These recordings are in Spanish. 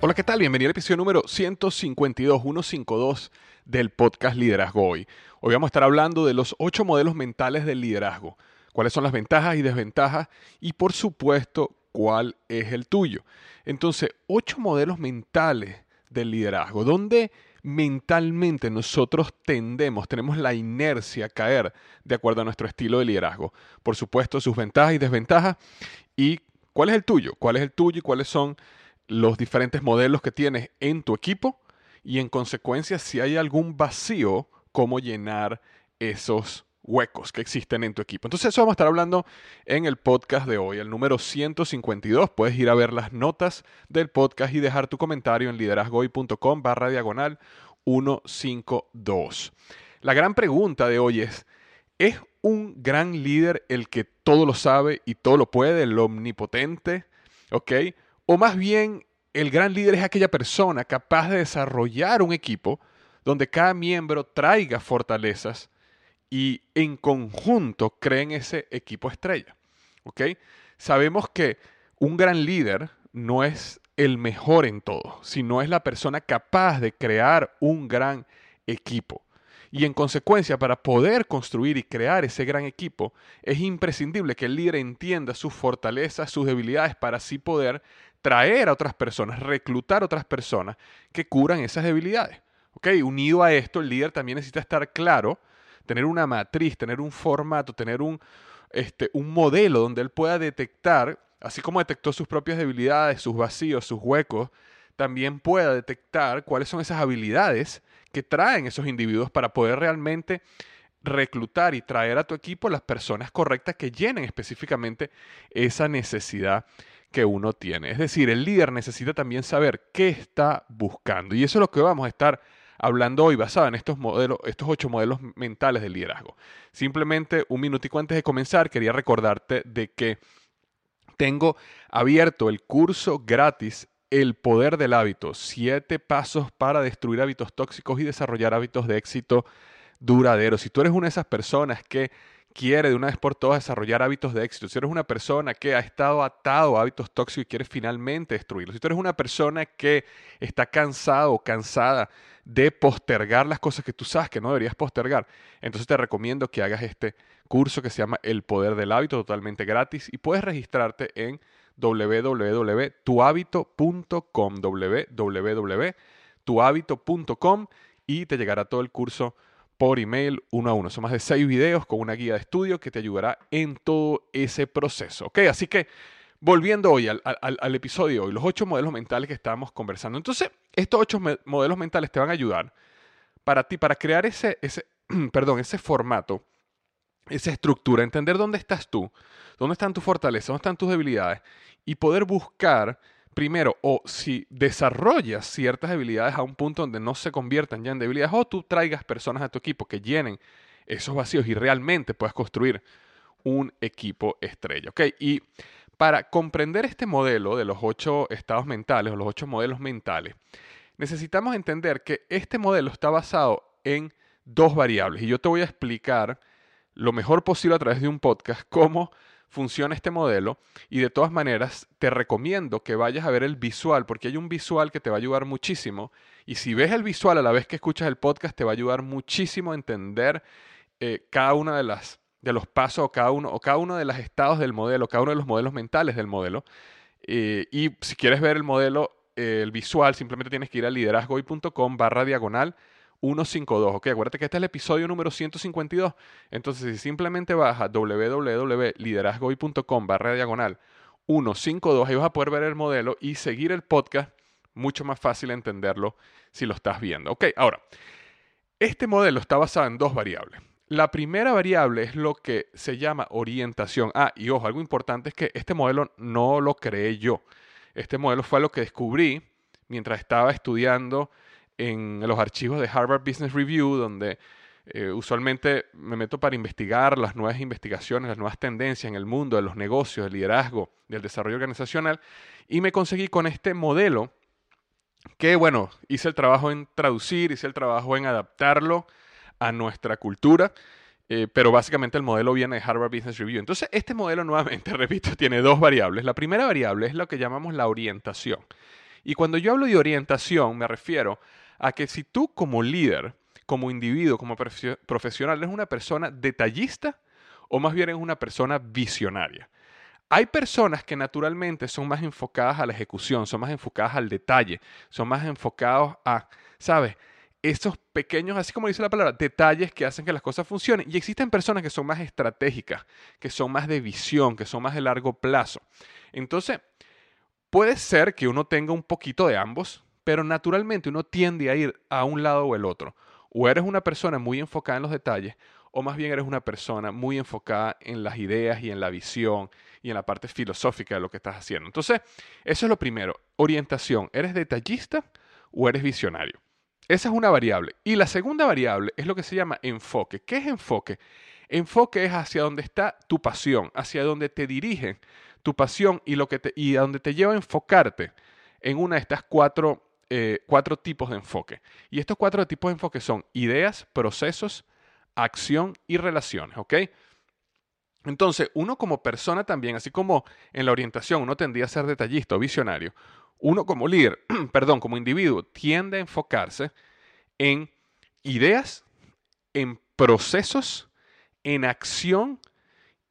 Hola, ¿qué tal? Bienvenido al episodio número 152, 152 del podcast Liderazgo Hoy. Hoy vamos a estar hablando de los ocho modelos mentales del liderazgo. ¿Cuáles son las ventajas y desventajas? Y por supuesto, ¿cuál es el tuyo? Entonces, ocho modelos mentales del liderazgo, donde mentalmente nosotros tendemos, tenemos la inercia a caer de acuerdo a nuestro estilo de liderazgo. Por supuesto, sus ventajas y desventajas. ¿Y cuál es el tuyo? ¿Cuál es el tuyo y cuáles son los diferentes modelos que tienes en tu equipo y en consecuencia si hay algún vacío, cómo llenar esos huecos que existen en tu equipo. Entonces eso vamos a estar hablando en el podcast de hoy, el número 152. Puedes ir a ver las notas del podcast y dejar tu comentario en liderazgoy.com barra diagonal 152. La gran pregunta de hoy es, ¿es un gran líder el que todo lo sabe y todo lo puede, el omnipotente? ¿Ok? O más bien, el gran líder es aquella persona capaz de desarrollar un equipo donde cada miembro traiga fortalezas y en conjunto creen ese equipo estrella. ¿Ok? Sabemos que un gran líder no es el mejor en todo, sino es la persona capaz de crear un gran equipo. Y en consecuencia, para poder construir y crear ese gran equipo, es imprescindible que el líder entienda sus fortalezas, sus debilidades, para así poder traer a otras personas, reclutar a otras personas que curan esas debilidades. Unido a esto, el líder también necesita estar claro, tener una matriz, tener un formato, tener un, este, un modelo donde él pueda detectar, así como detectó sus propias debilidades, sus vacíos, sus huecos, también pueda detectar cuáles son esas habilidades que traen esos individuos para poder realmente reclutar y traer a tu equipo las personas correctas que llenen específicamente esa necesidad que uno tiene. Es decir, el líder necesita también saber qué está buscando. Y eso es lo que vamos a estar hablando hoy basado en estos modelos, estos ocho modelos mentales de liderazgo. Simplemente un minutico antes de comenzar, quería recordarte de que tengo abierto el curso gratis El Poder del Hábito, siete pasos para destruir hábitos tóxicos y desarrollar hábitos de éxito duradero. Si tú eres una de esas personas que quiere de una vez por todas desarrollar hábitos de éxito, si eres una persona que ha estado atado a hábitos tóxicos y quiere finalmente destruirlos, si tú eres una persona que está cansado o cansada de postergar las cosas que tú sabes que no deberías postergar, entonces te recomiendo que hagas este curso que se llama El Poder del Hábito, totalmente gratis, y puedes registrarte en www.tuhabito.com, www.tuhabito.com y te llegará todo el curso por email uno a uno. Son más de seis videos con una guía de estudio que te ayudará en todo ese proceso. ¿Ok? Así que volviendo hoy al, episodio de hoy, los ocho modelos mentales que estábamos conversando. Entonces, estos ocho modelos mentales te van a ayudar para ti, para crear ese, ese, perdón, ese formato, esa estructura, entender dónde estás tú, dónde están tus fortalezas, dónde están tus debilidades y poder buscar primero, o si desarrollas ciertas habilidades a un punto donde no se conviertan ya en debilidades, o tú traigas personas a tu equipo que llenen esos vacíos y realmente puedas construir un equipo estrella. ¿ok? Y para comprender este modelo de los ocho estados mentales o los ocho modelos mentales, necesitamos entender que este modelo está basado en dos variables. Y yo te voy a explicar lo mejor posible a través de un podcast cómo funciona este modelo y de todas maneras te recomiendo que vayas a ver el visual porque hay un visual que te va a ayudar muchísimo y si ves el visual a la vez que escuchas el podcast te va a ayudar muchísimo a entender eh, cada una de las de los pasos o cada uno o cada uno de los estados del modelo, cada uno de los modelos mentales del modelo. Eh, y si quieres ver el modelo, eh, el visual, simplemente tienes que ir a liderazgoy.com barra diagonal 152. Ok, acuérdate que este es el episodio número 152. Entonces, si simplemente vas a www.liderazgoy.com barra diagonal 152, ahí vas a poder ver el modelo y seguir el podcast. Mucho más fácil entenderlo si lo estás viendo. Ok, ahora, este modelo está basado en dos variables. La primera variable es lo que se llama orientación. Ah, y ojo, algo importante es que este modelo no lo creé yo. Este modelo fue lo que descubrí mientras estaba estudiando en los archivos de Harvard Business Review, donde eh, usualmente me meto para investigar las nuevas investigaciones, las nuevas tendencias en el mundo de los negocios, del liderazgo, del desarrollo organizacional, y me conseguí con este modelo que, bueno, hice el trabajo en traducir, hice el trabajo en adaptarlo a nuestra cultura, eh, pero básicamente el modelo viene de Harvard Business Review. Entonces, este modelo nuevamente, repito, tiene dos variables. La primera variable es lo que llamamos la orientación. Y cuando yo hablo de orientación, me refiero que si tú como líder, como individuo, como profesional, eres una persona detallista o más bien eres una persona visionaria. Hay personas que naturalmente son más enfocadas a la ejecución, son más enfocadas al detalle, son más enfocados a, ¿sabes? Esos pequeños, así como dice la palabra, detalles que hacen que las cosas funcionen. Y existen personas que son más estratégicas, que son más de visión, que son más de largo plazo. Entonces, puede ser que uno tenga un poquito de ambos, pero naturalmente uno tiende a ir a un lado o el otro. O eres una persona muy enfocada en los detalles, o más bien eres una persona muy enfocada en las ideas y en la visión y en la parte filosófica de lo que estás haciendo. Entonces, eso es lo primero, orientación. ¿Eres detallista o eres visionario? Esa es una variable. Y la segunda variable es lo que se llama enfoque. ¿Qué es enfoque? Enfoque es hacia donde está tu pasión, hacia donde te dirige tu pasión y, lo que te, y a donde te lleva a enfocarte en una de estas cuatro eh, cuatro tipos de enfoque. Y estos cuatro tipos de enfoque son ideas, procesos, acción y relaciones, ¿ok? Entonces, uno como persona también, así como en la orientación uno tendría a ser detallista o visionario, uno como líder, perdón, como individuo, tiende a enfocarse en ideas, en procesos, en acción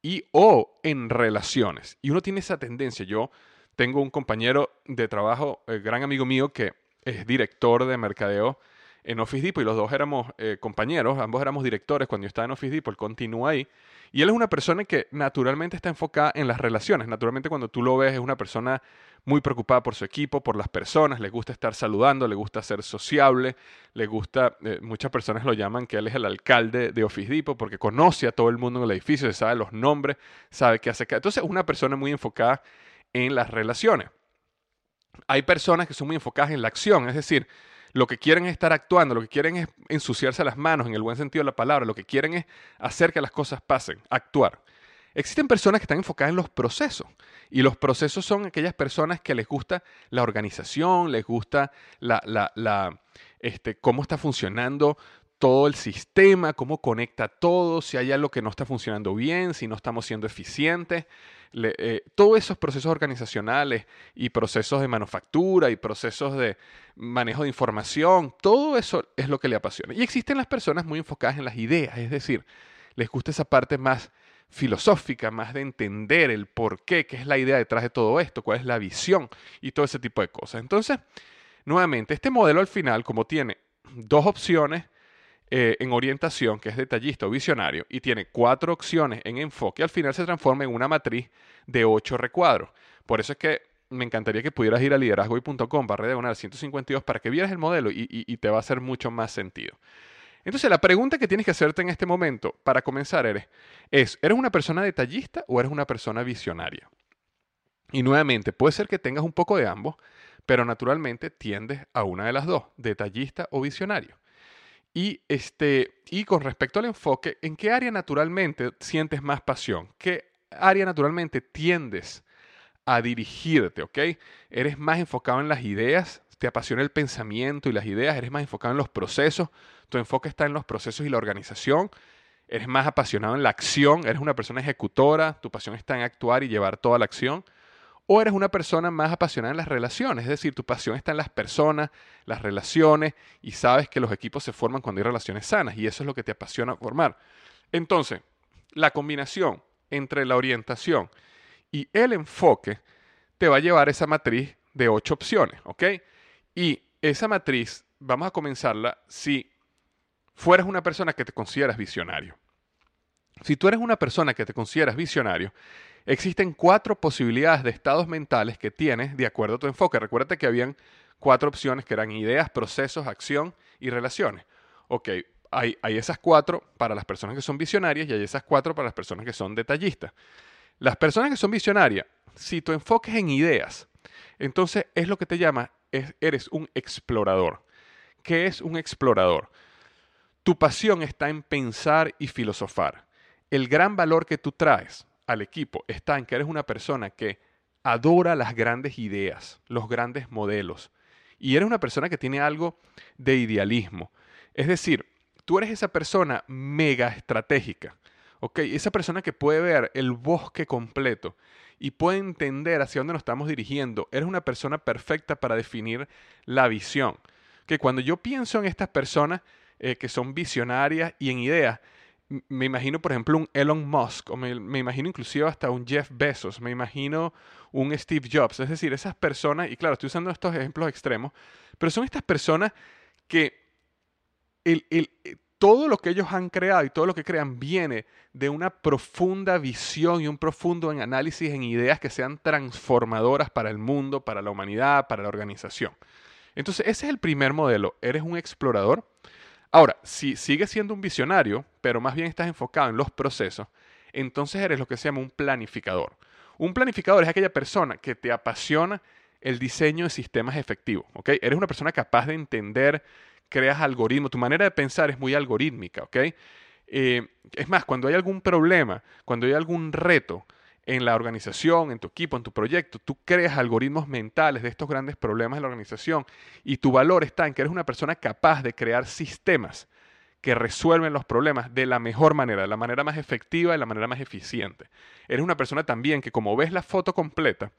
y o en relaciones. Y uno tiene esa tendencia. Yo tengo un compañero de trabajo, eh, gran amigo mío, que es director de mercadeo en Office Depot y los dos éramos eh, compañeros, ambos éramos directores cuando yo estaba en Office Depot, él continúa ahí. Y él es una persona que naturalmente está enfocada en las relaciones. Naturalmente cuando tú lo ves es una persona muy preocupada por su equipo, por las personas, le gusta estar saludando, le gusta ser sociable, le gusta, eh, muchas personas lo llaman que él es el alcalde de Office Depot porque conoce a todo el mundo en el edificio, sabe los nombres, sabe qué hace. Entonces es una persona muy enfocada en las relaciones hay personas que son muy enfocadas en la acción, es decir, lo que quieren es estar actuando, lo que quieren es ensuciarse las manos en el buen sentido de la palabra, lo que quieren es hacer que las cosas pasen, actuar. Existen personas que están enfocadas en los procesos y los procesos son aquellas personas que les gusta la organización, les gusta la, este, cómo está funcionando todo el sistema, cómo conecta todo, si hay algo que no está funcionando bien, si no estamos siendo eficientes. Eh, todos esos procesos organizacionales y procesos de manufactura y procesos de manejo de información, todo eso es lo que le apasiona. Y existen las personas muy enfocadas en las ideas, es decir, les gusta esa parte más filosófica, más de entender el por qué, qué es la idea detrás de todo esto, cuál es la visión y todo ese tipo de cosas. Entonces, nuevamente, este modelo al final, como tiene dos opciones eh, en orientación, que es detallista o visionario, y tiene cuatro opciones en enfoque, al final se transforma en una matriz de ocho recuadros. Por eso es que me encantaría que pudieras ir a liderazgoy.com barra diagonal 152 para que vieras el modelo y, y te va a hacer mucho más sentido. Entonces, la pregunta que tienes que hacerte en este momento para comenzar eres, es, ¿eres una persona detallista o eres una persona visionaria? Y nuevamente, puede ser que tengas un poco de ambos, pero naturalmente tiendes a una de las dos, detallista o visionario. Y, este, y con respecto al enfoque, ¿en qué área naturalmente sientes más pasión? ¿Qué área naturalmente tiendes a dirigirte? ¿Ok? ¿Eres más enfocado en las ideas? ¿Te apasiona el pensamiento y las ideas? ¿Eres más enfocado en los procesos? tu enfoque está en los procesos y la organización, eres más apasionado en la acción, eres una persona ejecutora, tu pasión está en actuar y llevar toda la acción, o eres una persona más apasionada en las relaciones, es decir, tu pasión está en las personas, las relaciones, y sabes que los equipos se forman cuando hay relaciones sanas, y eso es lo que te apasiona formar. Entonces, la combinación entre la orientación y el enfoque te va a llevar esa matriz de ocho opciones, ¿ok? Y esa matriz, vamos a comenzarla si fueras una persona que te consideras visionario. Si tú eres una persona que te consideras visionario, existen cuatro posibilidades de estados mentales que tienes de acuerdo a tu enfoque. Recuerda que habían cuatro opciones que eran ideas, procesos, acción y relaciones. Ok, hay, esas cuatro para las personas que son visionarias y hay esas cuatro para las personas que son detallistas. Las personas que son visionarias, si tu enfoque es en ideas, entonces es lo que te llama, es, eres un explorador. ¿Qué es un explorador? Tu pasión está en pensar y filosofar. El gran valor que tú traes al equipo está en que eres una persona que adora las grandes ideas, los grandes modelos. Y eres una persona que tiene algo de idealismo. Es decir, tú eres esa persona mega estratégica. ¿ok? Esa persona que puede ver el bosque completo y puede entender hacia dónde nos estamos dirigiendo. Eres una persona perfecta para definir la visión. Que cuando yo pienso en estas personas, eh, que son visionarias y en ideas. Me imagino, por ejemplo, un Elon Musk, o me, imagino inclusive hasta un Jeff Bezos, me imagino un Steve Jobs. Es decir, esas personas, y claro, estoy usando estos ejemplos extremos, pero son estas personas que el, eh, todo lo que ellos han creado y todo lo que crean viene de una profunda visión y un profundo análisis en ideas que sean transformadoras para el mundo, para la humanidad, para la organización. Entonces, ese es el primer modelo. Eres un explorador Ahora, si sigues siendo un visionario, pero más bien estás enfocado en los procesos, entonces eres lo que se llama un planificador. Un planificador es aquella persona que te apasiona el diseño de sistemas efectivos. Eres una persona capaz de entender, creas algoritmos, tu manera de pensar es muy algorítmica. Eh, es más, cuando hay algún problema, cuando hay algún reto, en la organización, en tu equipo, en tu proyecto, tú creas algoritmos mentales de estos grandes problemas de la organización y tu valor está en que eres una persona capaz de crear sistemas que resuelven los problemas de la mejor manera, de la manera más efectiva, de la manera más eficiente. Eres una persona también que como ves la foto completa,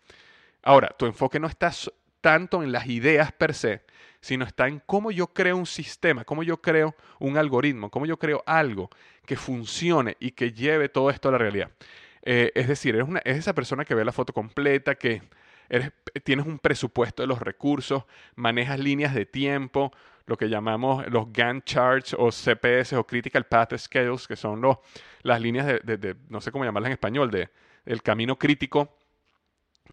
ahora tu enfoque no está tanto en las ideas per se, sino está en cómo yo creo un sistema, cómo yo creo un algoritmo, cómo yo creo algo que funcione y que lleve todo esto a la realidad. Eh, es decir, eres, una, esa persona que ve la foto completa, que eres, tienes un presupuesto de los recursos, manejas líneas de tiempo, lo que llamamos los Gantt charts o CPS o Critical Path Scales, que son los, las líneas de, no sé cómo llamarlas en español, de, del camino crítico.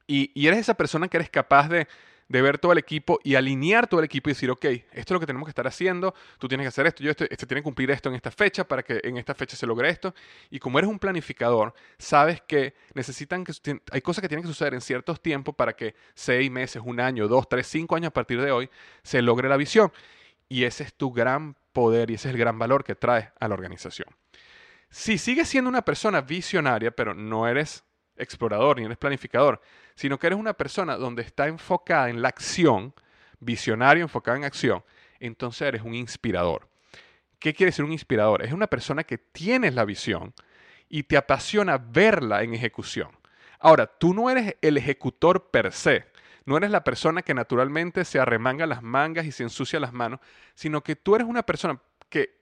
y eres esa persona que eres capaz de de ver todo el equipo y alinear todo el equipo y decir, ok, esto es lo que tenemos que estar haciendo, tú tienes que hacer esto, yo esto, este tiene que cumplir esto en esta fecha para que en esta fecha se logre esto. Y como eres un planificador, sabes que necesitan que hay cosas que tienen que suceder en ciertos tiempos para que seis meses, un año, dos, tres, cinco años a partir de hoy se logre la visión. Y ese es tu gran poder y ese es el gran valor que traes a la organización. Si sigues siendo una persona visionaria, pero no eres explorador ni eres planificador, sino que eres una persona donde está enfocada en la acción, visionario enfocado en acción, entonces eres un inspirador. ¿Qué quiere decir un inspirador? Es una persona que tienes la visión y te apasiona verla en ejecución. Ahora, tú no eres el ejecutor per se, no eres la persona que naturalmente se arremanga las mangas y se ensucia las manos, sino que tú eres una persona que,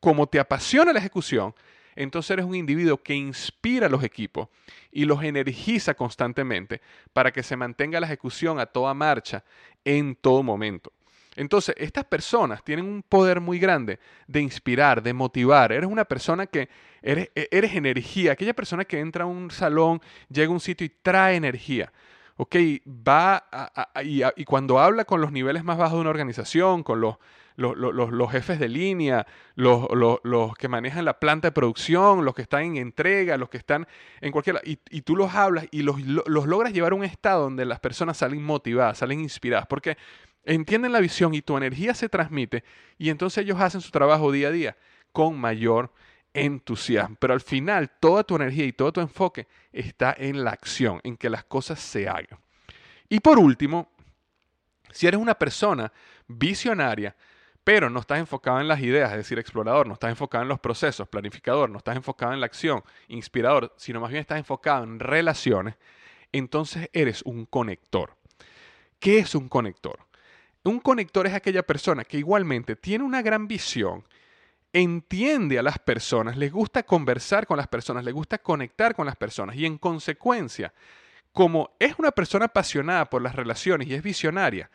como te apasiona la ejecución, entonces eres un individuo que inspira a los equipos y los energiza constantemente para que se mantenga la ejecución a toda marcha en todo momento. Entonces, estas personas tienen un poder muy grande de inspirar, de motivar. Eres una persona que eres, e, eres energía, aquella persona que entra a un salón, llega a un sitio y trae energía. ¿ok? Va y, cuando habla con los niveles más bajos de una organización, con los, los, jefes de línea, los, que manejan la planta de producción, los que están en entrega, los que están en cualquier... Y, y tú los hablas y los, logras llevar a un estado donde las personas salen motivadas, salen inspiradas, porque entienden la visión y tu energía se transmite y entonces ellos hacen su trabajo día a día con mayor entusiasmo. Pero al final toda tu energía y todo tu enfoque está en la acción, en que las cosas se hagan. Y por último, si eres una persona visionaria, pero no estás enfocado en las ideas, es decir, explorador, no estás enfocado en los procesos, planificador, no estás enfocado en la acción, inspirador, sino más bien estás enfocado en relaciones, entonces eres un conector. ¿Qué es un conector? Un conector es aquella persona que igualmente tiene una gran visión, entiende a las personas, les gusta conversar con las personas, le gusta conectar con las personas y en consecuencia, como es una persona apasionada por las relaciones y es visionaria,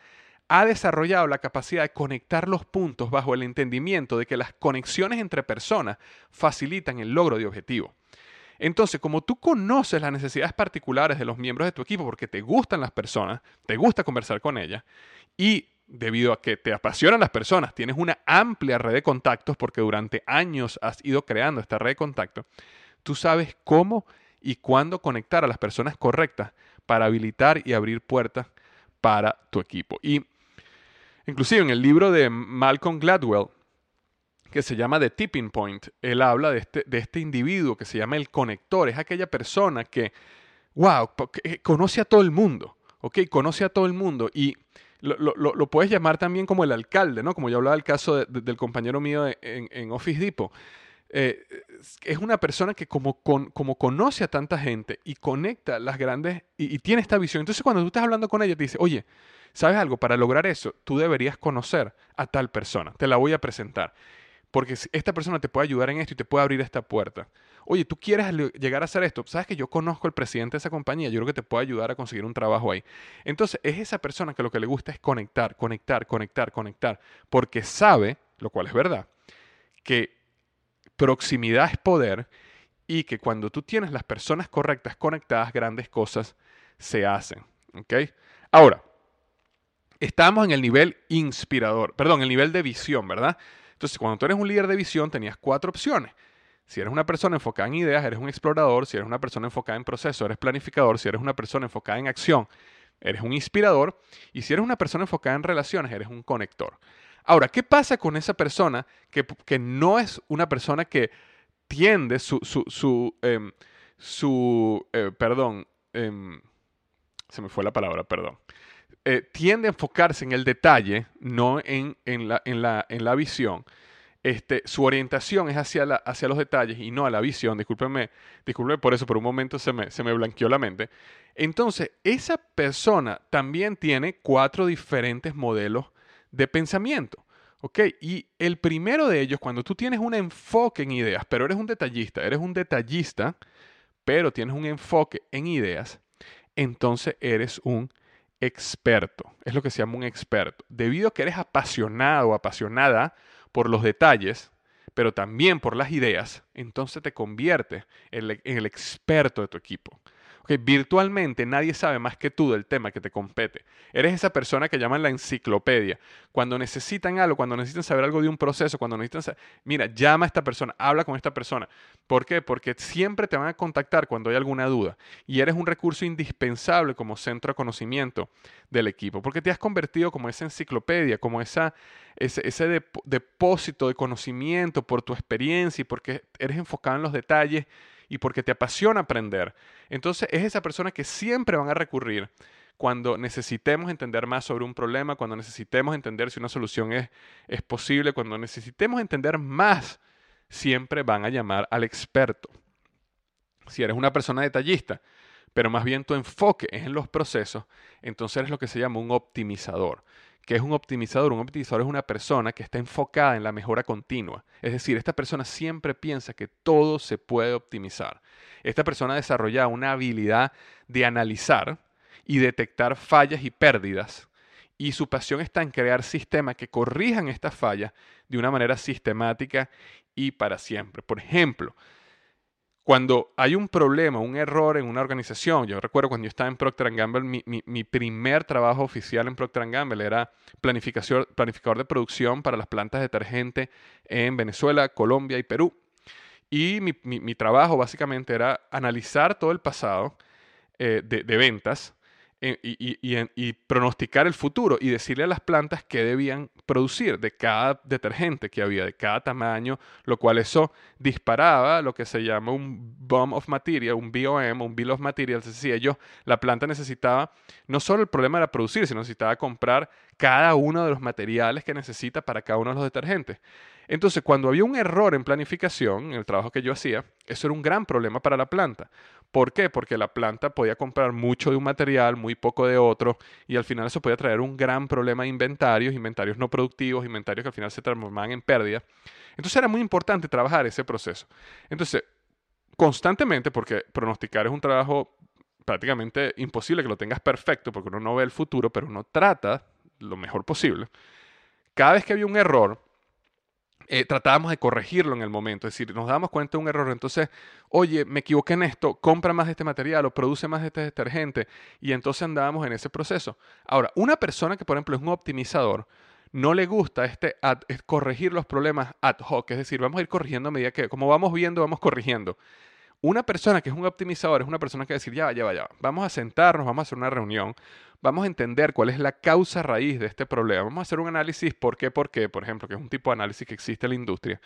ha desarrollado la capacidad de conectar los puntos bajo el entendimiento de que las conexiones entre personas facilitan el logro de objetivos. Entonces, como tú conoces las necesidades particulares de los miembros de tu equipo porque te gustan las personas, te gusta conversar con ellas y debido a que te apasionan las personas, tienes una amplia red de contactos porque durante años has ido creando esta red de contactos, tú sabes cómo y cuándo conectar a las personas correctas para habilitar y abrir puertas para tu equipo. Y inclusive en el libro de Malcolm Gladwell, que se llama The Tipping Point, él habla de este, de este individuo que se llama el conector, es aquella persona que, wow, conoce a todo el mundo, ¿ok? Conoce a todo el mundo y lo, puedes llamar también como el alcalde, ¿no? Como yo hablaba del caso del compañero mío en, Office Depot. Eh, es una persona que como, como conoce a tanta gente y conecta las grandes y, tiene esta visión. Entonces cuando tú estás hablando con ella te dice, oye, ¿sabes algo? Para lograr eso, tú deberías conocer a tal persona. Te la voy a presentar. Porque esta persona te puede ayudar en esto y te puede abrir esta puerta oye, tú quieres llegar a hacer esto, sabes que yo conozco al presidente de esa compañía, yo creo que te puedo ayudar a conseguir un trabajo ahí. Entonces, es esa persona que lo que le gusta es conectar, conectar, conectar, conectar, porque sabe, lo cual es verdad, que proximidad es poder y que cuando tú tienes las personas correctas conectadas, grandes cosas se hacen. ¿Ok? Ahora, estamos en el nivel inspirador, perdón, el nivel de visión, ¿verdad? Entonces, cuando tú eres un líder de visión, tenías cuatro opciones. Si eres una persona enfocada en ideas, eres un explorador. Si eres una persona enfocada en proceso, eres planificador. Si eres una persona enfocada en acción, eres un inspirador. Y si eres una persona enfocada en relaciones, eres un conector. Ahora, ¿qué pasa con esa persona que, no es una persona que tiende su, su, su, em, eh, perdón, em, se me fue la palabra, perdón. Eh, tiende a enfocarse en el detalle, no en, la, en, la, en la visión este, su orientación es hacia, la, hacia los detalles y no a la visión. Discúlpenme, discúlpenme por eso, por un momento se me, se me blanqueó la mente. Entonces, esa persona también tiene cuatro diferentes modelos de pensamiento. ¿Ok? Y el primero de ellos, cuando tú tienes un enfoque en ideas, pero eres un detallista, eres un detallista, pero tienes un enfoque en ideas, entonces eres un experto. Es lo que se llama un experto. Debido a que eres apasionado o apasionada por los detalles, pero también por las ideas, entonces te convierte en el, experto de tu equipo virtualmente nadie sabe más que tú del tema que te compete. Eres esa persona que llaman la enciclopedia. Cuando necesitan algo, cuando necesitan saber algo de un proceso, cuando necesitan saber, mira, llama a esta persona, habla con esta persona. ¿Por qué? Porque siempre te van a contactar cuando hay alguna duda. Y eres un recurso indispensable como centro de conocimiento del equipo, porque te has convertido como esa enciclopedia, como esa, ese depósito de conocimiento por tu experiencia y porque eres enfocado en los detalles y porque te apasiona aprender. Entonces es esa persona que siempre van a recurrir cuando necesitemos entender más sobre un problema, cuando necesitemos entender si una solución es, es posible, cuando necesitemos entender más, siempre van a llamar al experto. Si eres una persona detallista, pero más bien tu enfoque es en los procesos, entonces eres lo que se llama un optimizador. ¿Qué es un optimizador? Un optimizador es una persona que está enfocada en la mejora continua. Es decir, esta persona siempre piensa que todo se puede optimizar. Esta persona ha desarrollado una habilidad de analizar y detectar fallas y pérdidas. Y su pasión está en crear sistemas que corrijan estas fallas de una manera sistemática y para siempre. Por ejemplo, cuando hay un problema, un error en una organización, yo recuerdo cuando yo estaba en Procter Gamble, mi, primer trabajo oficial en Procter Gamble era planificador de producción para las plantas de detergente en Venezuela, Colombia y Perú. Y mi, trabajo básicamente era analizar todo el pasado eh, de, de ventas y, pronosticar el futuro y decirle a las plantas qué debían producir de cada detergente que había, de cada tamaño, lo cual eso disparaba lo que se llama un bomb of material, un BOM, un bill of materials. Es decir, ellos, la planta necesitaba, no solo el problema era producir, sino necesitaba comprar cada uno de los materiales que necesita para cada uno de los detergentes. Entonces, cuando había un error en planificación, en el trabajo que yo hacía, eso era un gran problema para la planta. ¿Por qué? Porque la planta podía comprar mucho de un material, muy poco de otro, y al final eso podía traer un gran problema de inventarios, inventarios no productivos, inventarios que al final se transformaban en pérdida. Entonces era muy importante trabajar ese proceso. Entonces, constantemente, porque pronosticar es un trabajo prácticamente imposible que lo tengas perfecto, porque uno no ve el futuro, pero uno trata lo mejor posible. Cada vez que había un error, eh, tratábamos de corregirlo en el momento, es decir, nos damos cuenta de un error, entonces, oye, me equivoqué en esto, compra más de este material o produce más de este detergente, y entonces andábamos en ese proceso. Ahora, una persona que, por ejemplo, es un optimizador, no le gusta este corregir los problemas ad hoc, es decir, vamos a ir corrigiendo a medida que, como vamos viendo, vamos corrigiendo. Una persona que es un optimizador es una persona que va decir, ya, ya, ya, vamos a sentarnos, vamos a hacer una reunión, vamos a entender cuál es la causa raíz de este problema, vamos a hacer un análisis por qué, por qué, por ejemplo, que es un tipo de análisis que existe en la industria.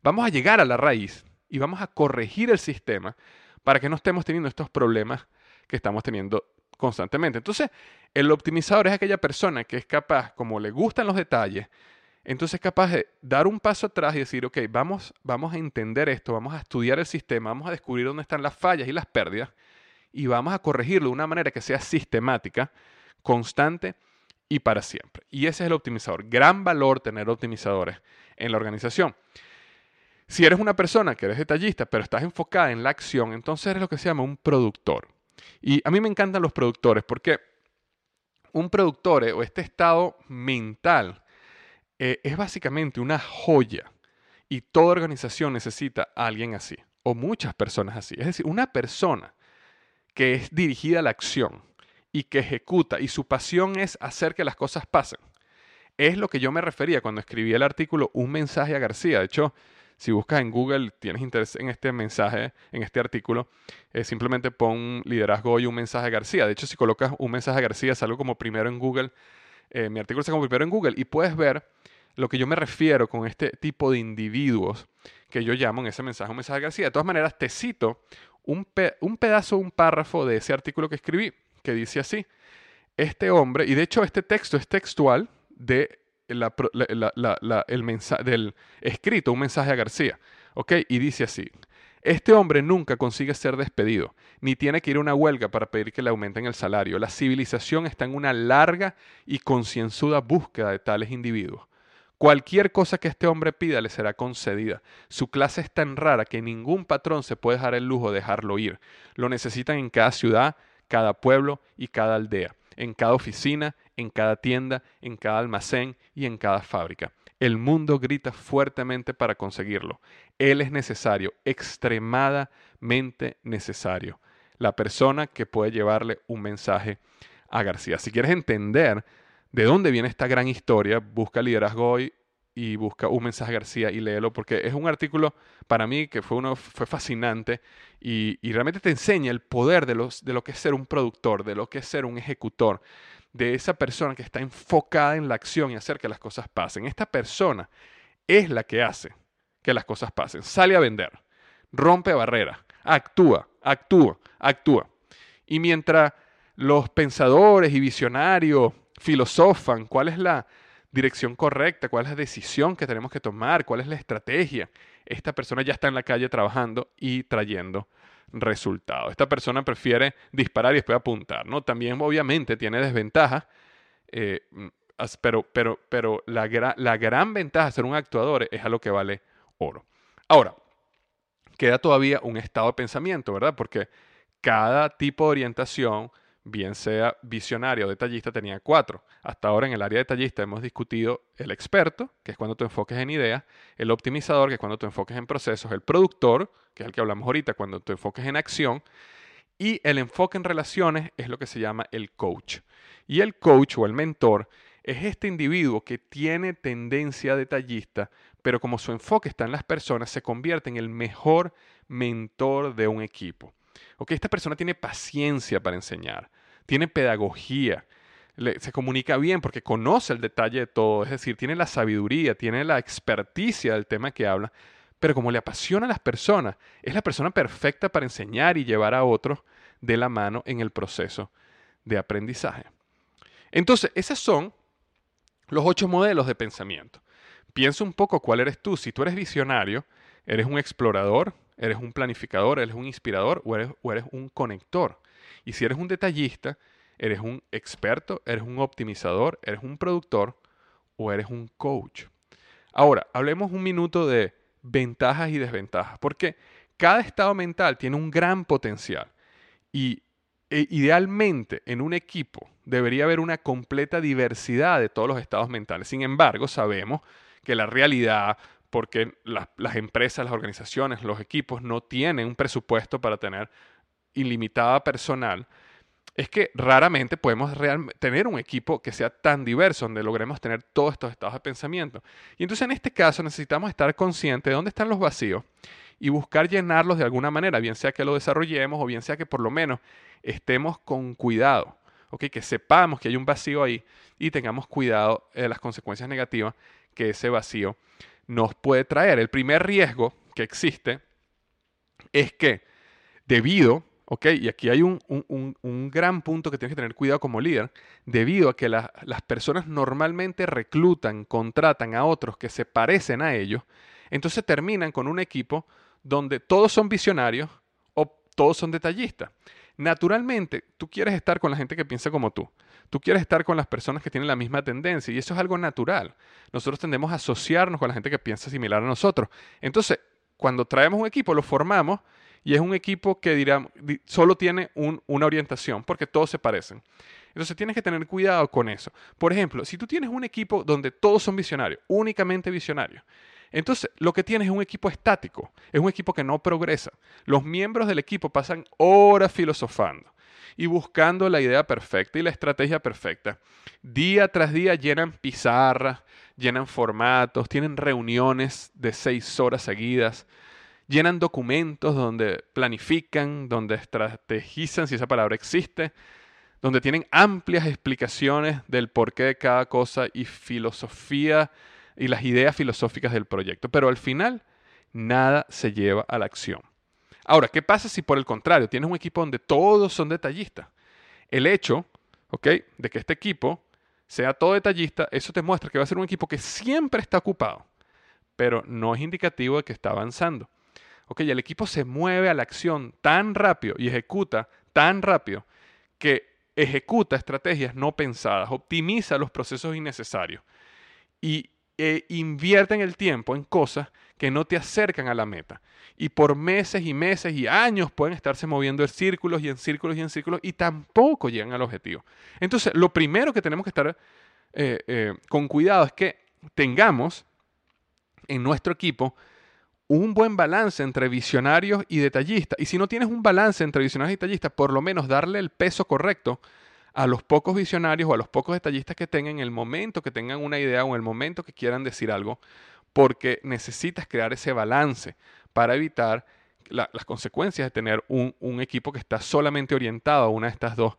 Vamos a llegar a la raíz y vamos a corregir el sistema para que no estemos teniendo estos problemas que estamos teniendo constantemente. Entonces, el optimizador es aquella persona que es capaz, como le gustan los detalles, entonces es capaz de dar un paso atrás y decir, ok, vamos, vamos a entender esto, vamos a estudiar el sistema, vamos a descubrir dónde están las fallas y las pérdidas y vamos a corregirlo de una manera que sea sistemática, constante y para siempre. Y ese es el optimizador. Gran valor tener optimizadores en la organización. Si eres una persona que eres detallista, pero estás enfocada en la acción, entonces eres lo que se llama un productor. Y a mí me encantan los productores porque un productor o este estado mental eh, es básicamente una joya y toda organización necesita a alguien así o muchas personas así. Es decir, una persona que es dirigida a la acción y que ejecuta y su pasión es hacer que las cosas pasen. Es lo que yo me refería cuando escribí el artículo Un mensaje a García. De hecho, si buscas en Google, tienes interés en este mensaje, en este artículo, eh, simplemente pon liderazgo y un mensaje a García. De hecho, si colocas un mensaje a García, salgo como primero en Google eh, mi artículo como primero en Google y puedes ver lo que yo me refiero con este tipo de individuos que yo llamo en ese mensaje un mensaje García. De todas maneras, te cito un, pedazo, un párrafo de ese artículo que escribí, que dice así, este hombre, y de hecho este texto es textual de el del escrito, un mensaje a García, ¿ok? Y dice así, este hombre nunca consigue ser despedido, ni tiene que ir a una huelga para pedir que le aumenten el salario. La civilización está en una larga y concienzuda búsqueda de tales individuos. Cualquier cosa que este hombre pida le será concedida. Su clase es tan rara que ningún patrón se puede dejar el lujo de dejarlo ir. Lo necesitan en cada ciudad, cada pueblo y cada aldea, en cada oficina, en cada tienda, en cada almacén y en cada fábrica. El mundo grita fuertemente para conseguirlo. Él es necesario, extremadamente necesario. La persona que puede llevarle un mensaje a García. Si quieres entender de dónde viene esta gran historia, busca Liderazgo Hoy y busca un mensaje a García y léelo porque es un artículo para mí que fue, uno, fue fascinante y, realmente te enseña el poder de, los, de lo que es ser un productor, de lo que es ser un ejecutor, de esa persona que está enfocada en la acción y hacer que las cosas pasen. Esta persona es la que hace que las cosas pasen. Sale a vender, rompe barreras, actúa, actúa, actúa. Y mientras los pensadores y visionarios filosofan cuál es la dirección correcta, cuál es la decisión que tenemos que tomar, cuál es la estrategia, esta persona ya está en la calle trabajando y trayendo resultado. Esta persona prefiere disparar y después apuntar, ¿no? También obviamente tiene desventajas. Eh, pero, pero, pero la, la gran ventaja de ser un actuador es a lo que vale oro. Ahora, queda todavía un estado de pensamiento, ¿verdad? Porque cada tipo de orientación, bien sea visionario o detallista, tenía cuatro. Hasta ahora en el área detallista hemos discutido el experto, que es cuando tú enfoques en ideas, el optimizador, que es cuando tú enfoques en procesos, el productor, que es el que hablamos ahorita, cuando tú enfoques en acción, y el enfoque en relaciones es lo que se llama el coach. Y el coach o el mentor es este individuo que tiene tendencia detallista, pero como su enfoque está en las personas, se convierte en el mejor mentor de un equipo. Esta persona tiene paciencia para enseñar, tiene pedagogía, se comunica bien porque conoce el detalle de todo, es decir, tiene la sabiduría, tiene la experticia del tema que habla, pero como le apasiona a las personas, es la persona perfecta para enseñar y llevar a otros de la mano en el proceso de aprendizaje. Entonces, esos son los ocho modelos de pensamiento. Piensa un poco cuál eres tú. Si tú eres visionario, eres un explorador, eres un planificador, eres un inspirador o eres, o eres un conector. Y si eres un detallista, eres un experto, eres un optimizador, eres un productor o eres un coach. Ahora, hablemos un minuto de ventajas y desventajas, porque cada estado mental tiene un gran potencial y e, idealmente en un equipo debería haber una completa diversidad de todos los estados mentales. Sin embargo, sabemos que la realidad, porque las empresas, las organizaciones, los equipos no tienen un presupuesto para tener ilimitada personal, es que raramente podemos tener un equipo que sea tan diverso, donde logremos tener todos estos estados de pensamiento. Y entonces en este caso necesitamos estar conscientes de dónde están los vacíos y buscar llenarlos de alguna manera, bien sea que lo desarrollemos o bien sea que por lo menos estemos con cuidado, que sepamos que hay un vacío ahí y tengamos cuidado de las consecuencias negativas que ese vacío nos puede traer. El primer riesgo que existe es que debido ¿ok? Y aquí hay un, gran punto que tienes que tener cuidado como líder, debido a que las personas normalmente reclutan, contratan a otros que se parecen a ellos, entonces terminan con un equipo donde todos son visionarios o todos son detallistas. Naturalmente, tú quieres estar con la gente que piensa como tú. Tú quieres estar con las personas que tienen la misma tendencia y eso es algo natural. Nosotros tendemos a asociarnos con la gente que piensa similar a nosotros. Entonces, cuando traemos un equipo, lo formamos y es un equipo que dirá, solo tiene una orientación, porque todos se parecen. Entonces tienes que tener cuidado con eso. Por ejemplo, si tú tienes un equipo donde todos son visionarios, únicamente visionarios, entonces lo que tienes es un equipo estático, es un equipo que no progresa. Los miembros del equipo pasan horas filosofando y buscando la idea perfecta y la estrategia perfecta. Día tras día llenan pizarras, llenan formatos, tienen reuniones de seis horas seguidas, llenan documentos donde planifican, donde estrategizan, si esa palabra existe, donde tienen amplias explicaciones del porqué de cada cosa y filosofía y las ideas filosóficas del proyecto. Pero al final, nada se lleva a la acción. Ahora, ¿qué pasa si por el contrario tienes un equipo donde todos son detallistas? El hecho, ¿ok? De que este equipo sea todo detallista, eso te muestra que va a ser un equipo que siempre está ocupado, pero no es indicativo de que está avanzando ok, el equipo se mueve a la acción tan rápido y ejecuta tan rápido que ejecuta estrategias no pensadas, optimiza los procesos innecesarios y e invierten el tiempo en cosas que no te acercan a la meta. Y por meses y meses y años pueden estarse moviendo en círculos y en círculos y en círculos y tampoco llegan al objetivo. Entonces, lo primero que tenemos que estar eh, eh, con cuidado es que tengamos en nuestro equipo un buen balance entre visionarios y detallistas. Y si no tienes un balance entre visionarios y detallistas, por lo menos darle el peso correcto a los pocos visionarios o a los pocos detallistas que tengan en el momento que tengan una idea o en el momento que quieran decir algo, porque necesitas crear ese balance para evitar las consecuencias de tener un, un equipo que está solamente orientado a una de estas dos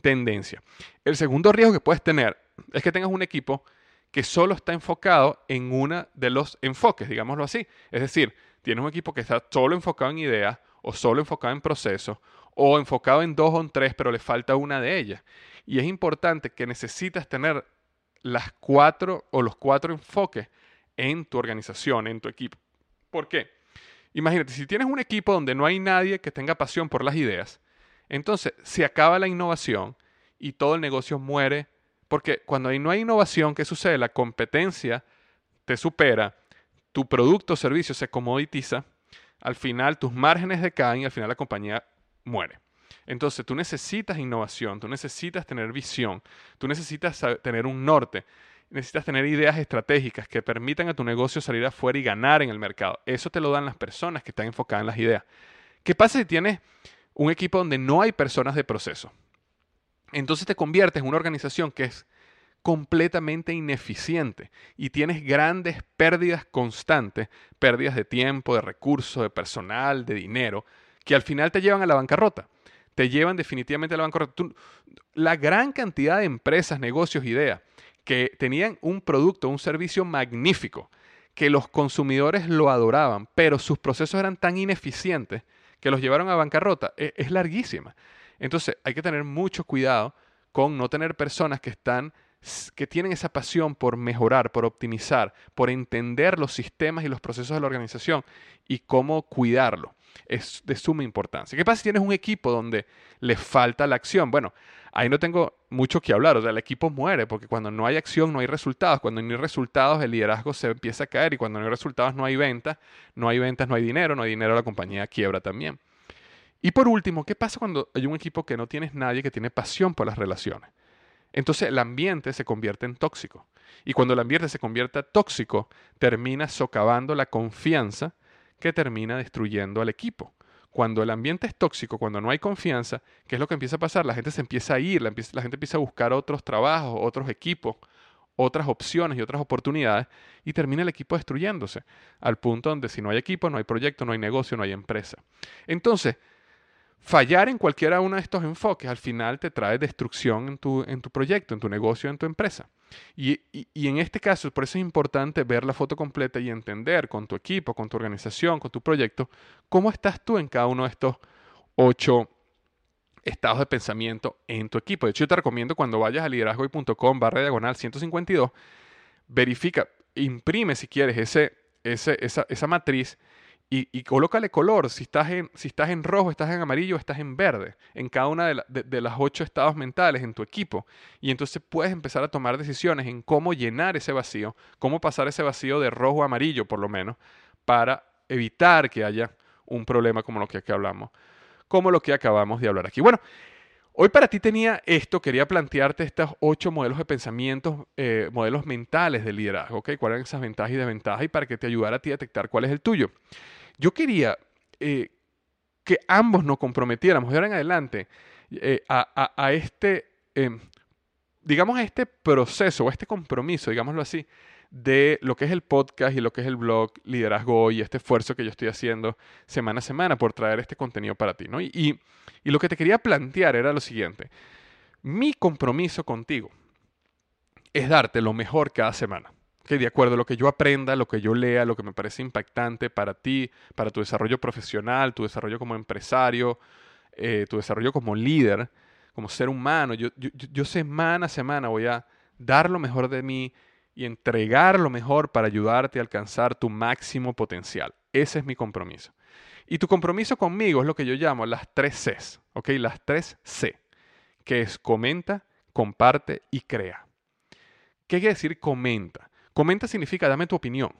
tendencias. El segundo riesgo que puedes tener es que tengas un equipo que solo está enfocado en uno de los enfoques, digámoslo así. Es decir, tienes un equipo que está solo enfocado en ideas o solo enfocado en procesos o enfocado en dos o en tres, pero le falta una de ellas. Y es importante que necesitas tener las cuatro o los cuatro enfoques en tu organización, en tu equipo. ¿Por qué? Imagínate, si tienes un equipo donde no hay nadie que tenga pasión por las ideas, entonces se acaba la innovación y todo el negocio muere Porque cuando no hay innovación, ¿qué sucede? La competencia te supera, tu producto o servicio se comoditiza, al final tus márgenes decaen y al final la compañía muere. Entonces tú necesitas innovación, tú necesitas tener visión, tú necesitas tener un norte, necesitas tener ideas estratégicas que permitan a tu negocio salir afuera y ganar en el mercado. Eso te lo dan las personas que están enfocadas en las ideas. ¿Qué pasa si tienes un equipo donde no hay personas de proceso? Entonces te conviertes en una organización que es completamente ineficiente y tienes grandes pérdidas constantes, pérdidas de tiempo, de recursos, de personal, de dinero, que al final te llevan a la bancarrota. Te llevan definitivamente a la bancarrota. la gran cantidad de empresas, negocios, ideas que tenían un producto, un servicio magnífico, que los consumidores lo adoraban, pero sus procesos eran tan ineficientes que los llevaron a bancarrota, es, es larguísima. Entonces hay que tener mucho cuidado con no tener personas que están que tienen esa pasión por mejorar, por optimizar, por entender los sistemas y los procesos de la organización y cómo cuidarlo. Es de suma importancia. ¿Qué pasa si tienes un equipo donde le falta la acción? Bueno, ahí no tengo mucho que hablar. O sea, el equipo muere porque cuando no hay acción no hay resultados. Cuando no hay resultados el liderazgo se empieza a caer y cuando no hay resultados no hay ventas. No hay ventas, no hay dinero. No hay dinero, la compañía quiebra también. Y por último, ¿qué pasa cuando hay un equipo que no tienes nadie que tiene pasión por las relaciones? Entonces el ambiente se convierte en tóxico. Y cuando el ambiente se convierte en tóxico, termina socavando la confianza que termina destruyendo al equipo. Cuando el ambiente es tóxico, cuando no hay confianza, ¿qué es lo que empieza a pasar? La gente se empieza a ir, la, la gente empieza a buscar otros trabajos, otros equipos, otras opciones y otras oportunidades y termina el equipo destruyéndose, al punto donde si no hay equipo, no hay proyecto, no hay negocio, no hay empresa. Entonces, Fallar en cualquiera uno de estos enfoques al final te trae destrucción en tu, en tu proyecto, en tu negocio, en tu empresa. Y, y, en este caso, por eso es importante ver la foto completa y entender con tu equipo, con tu organización, con tu proyecto, cómo estás tú en cada uno de estos ocho estados de pensamiento en tu equipo. De hecho, yo te recomiendo cuando vayas a liderazgoy.com barra diagonal 152, verifica, imprime si quieres ese, ese, esa, esa matriz y, colócale color, si estás, en, si estás en rojo, estás en amarillo, estás en verde, en cada una de, de, las ocho estados mentales en tu equipo. Y entonces puedes empezar a tomar decisiones en cómo llenar ese vacío, cómo pasar ese vacío de rojo a amarillo por lo menos, para evitar que haya un problema como lo que aquí hablamos, como lo que acabamos de hablar aquí. Bueno, hoy para ti tenía esto, quería plantearte estos ocho modelos de pensamientos, eh, modelos mentales de liderazgo, ¿ok? ¿Cuáles eran esas ventajas y desventajas? Y para que te ayudara a ti a detectar cuál es el tuyo. Yo quería eh, que ambos nos comprometiéramos de ahora en adelante eh, a, este, em, digamos, a este proceso o este compromiso, digámoslo así, de lo que es el podcast y lo que es el blog Liderazgo y este esfuerzo que yo estoy haciendo semana a semana por traer este contenido para ti. ¿no? y lo que te quería plantear era lo siguiente. Mi compromiso contigo es darte lo mejor cada semana de acuerdo a lo que yo aprenda, lo que yo lea, lo que me parece impactante para ti, para tu desarrollo profesional, tu desarrollo como empresario, eh, tu desarrollo como líder, como ser humano, yo, yo, semana a semana voy a dar lo mejor de mí y entregar lo mejor para ayudarte a alcanzar tu máximo potencial. Ese es mi compromiso. Y tu compromiso conmigo es lo que yo llamo las tres Cs, ¿ok? Las tres C, que es comenta, comparte y crea. ¿Qué quiere decir comenta? Comenta significa dame tu opinión.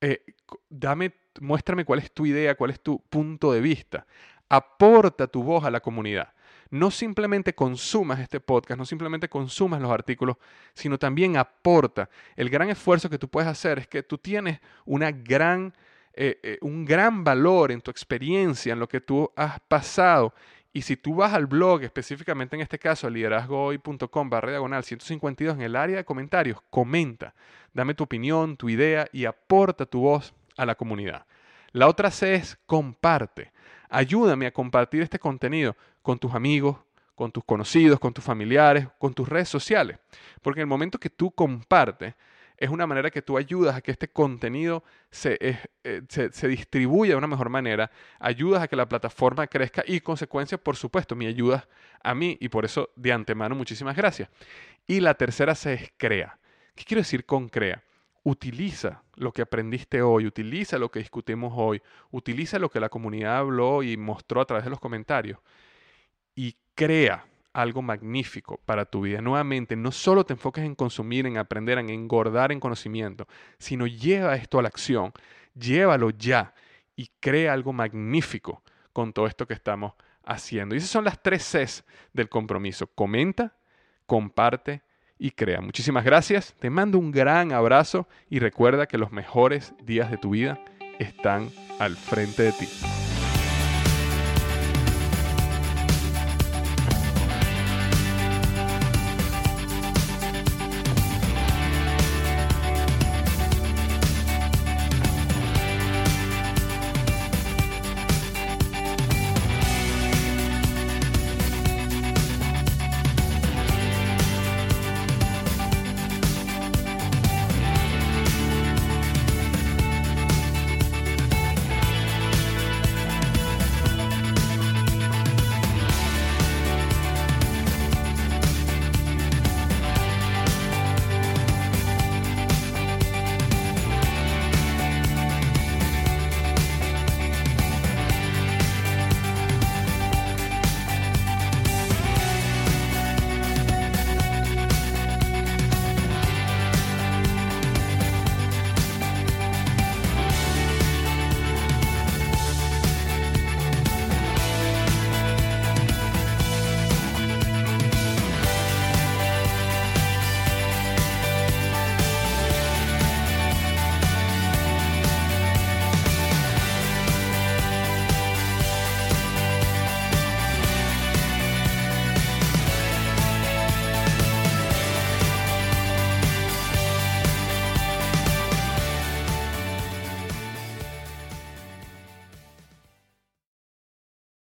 Eh, dame, muéstrame cuál es tu idea, cuál es tu punto de vista. Aporta tu voz a la comunidad. No simplemente consumas este podcast, no simplemente consumas los artículos, sino también aporta. El gran esfuerzo que tú puedes hacer es que tú tienes una gran, eh, eh, un gran valor en tu experiencia, en lo que tú has pasado y si tú vas al blog, específicamente en este caso, liderazgohoy.com barra diagonal 152 en el área de comentarios, comenta, dame tu opinión, tu idea y aporta tu voz a la comunidad. La otra C es comparte. Ayúdame a compartir este contenido con tus amigos, con tus conocidos, con tus familiares, con tus redes sociales. Porque en el momento que tú compartes, es una manera que tú ayudas a que este contenido eh, se, se, distribuya de una mejor manera, ayudas a que la plataforma crezca y consecuencia, por supuesto, me ayudas a mí y por eso de antemano muchísimas gracias. Y la tercera se es crea. ¿Qué quiero decir con crea? Utiliza lo que aprendiste hoy, utiliza lo que discutimos hoy, utiliza lo que la comunidad habló y mostró a través de los comentarios y crea algo magnífico para tu vida. Nuevamente, no solo te enfoques en consumir, en aprender, en engordar en conocimiento, sino lleva esto a la acción, llévalo ya y crea algo magnífico con todo esto que estamos haciendo. Y esas son las tres Cs del compromiso. Comenta, comparte y crea. Muchísimas gracias, te mando un gran abrazo y recuerda que los mejores días de tu vida están al frente de ti.